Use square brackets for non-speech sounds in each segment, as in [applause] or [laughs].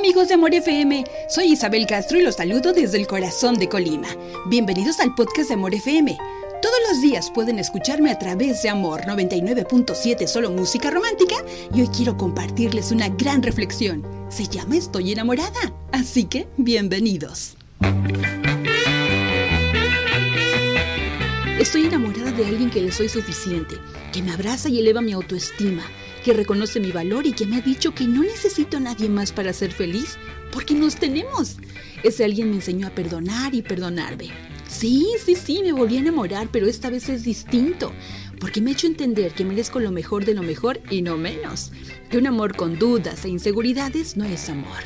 amigos de Amor FM, soy Isabel Castro y los saludo desde el corazón de Colima. Bienvenidos al podcast de Amor FM. Todos los días pueden escucharme a través de Amor 99.7 Solo Música Romántica y hoy quiero compartirles una gran reflexión. Se llama Estoy enamorada, así que bienvenidos. Estoy enamorada de alguien que le soy suficiente, que me abraza y eleva mi autoestima que reconoce mi valor y que me ha dicho que no necesito a nadie más para ser feliz, porque nos tenemos. Ese alguien me enseñó a perdonar y perdonarme. Sí, sí, sí, me volví a enamorar, pero esta vez es distinto, porque me ha hecho entender que merezco lo mejor de lo mejor y no menos. Que un amor con dudas e inseguridades no es amor.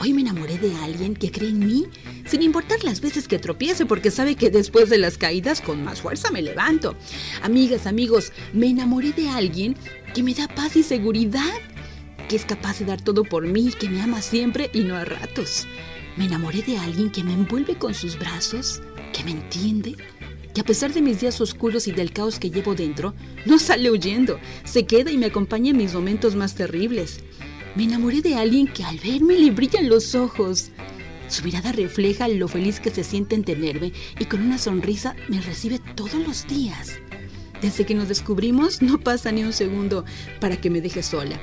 Hoy me enamoré de alguien que cree en mí, sin importar las veces que tropiece, porque sabe que después de las caídas con más fuerza me levanto. Amigas, amigos, me enamoré de alguien que me da paz y seguridad, que es capaz de dar todo por mí, que me ama siempre y no a ratos. Me enamoré de alguien que me envuelve con sus brazos, que me entiende, que a pesar de mis días oscuros y del caos que llevo dentro, no sale huyendo, se queda y me acompaña en mis momentos más terribles. Me enamoré de alguien que al verme le brillan los ojos. Su mirada refleja lo feliz que se siente en tenerme y con una sonrisa me recibe todos los días. Desde que nos descubrimos no pasa ni un segundo para que me deje sola.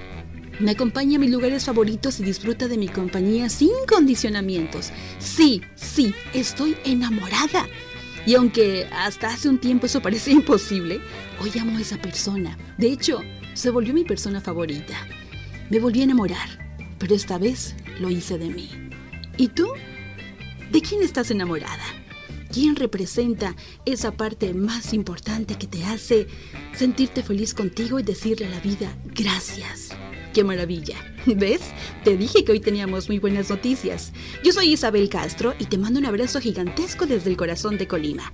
Me acompaña a mis lugares favoritos y disfruta de mi compañía sin condicionamientos. Sí, sí, estoy enamorada. Y aunque hasta hace un tiempo eso parecía imposible, hoy amo a esa persona. De hecho, se volvió mi persona favorita. Me volví a enamorar, pero esta vez lo hice de mí. ¿Y tú? ¿De quién estás enamorada? ¿Quién representa esa parte más importante que te hace sentirte feliz contigo y decirle a la vida gracias? ¡Qué maravilla! [laughs] ¿Ves? Te dije que hoy teníamos muy buenas noticias. Yo soy Isabel Castro y te mando un abrazo gigantesco desde el corazón de Colima.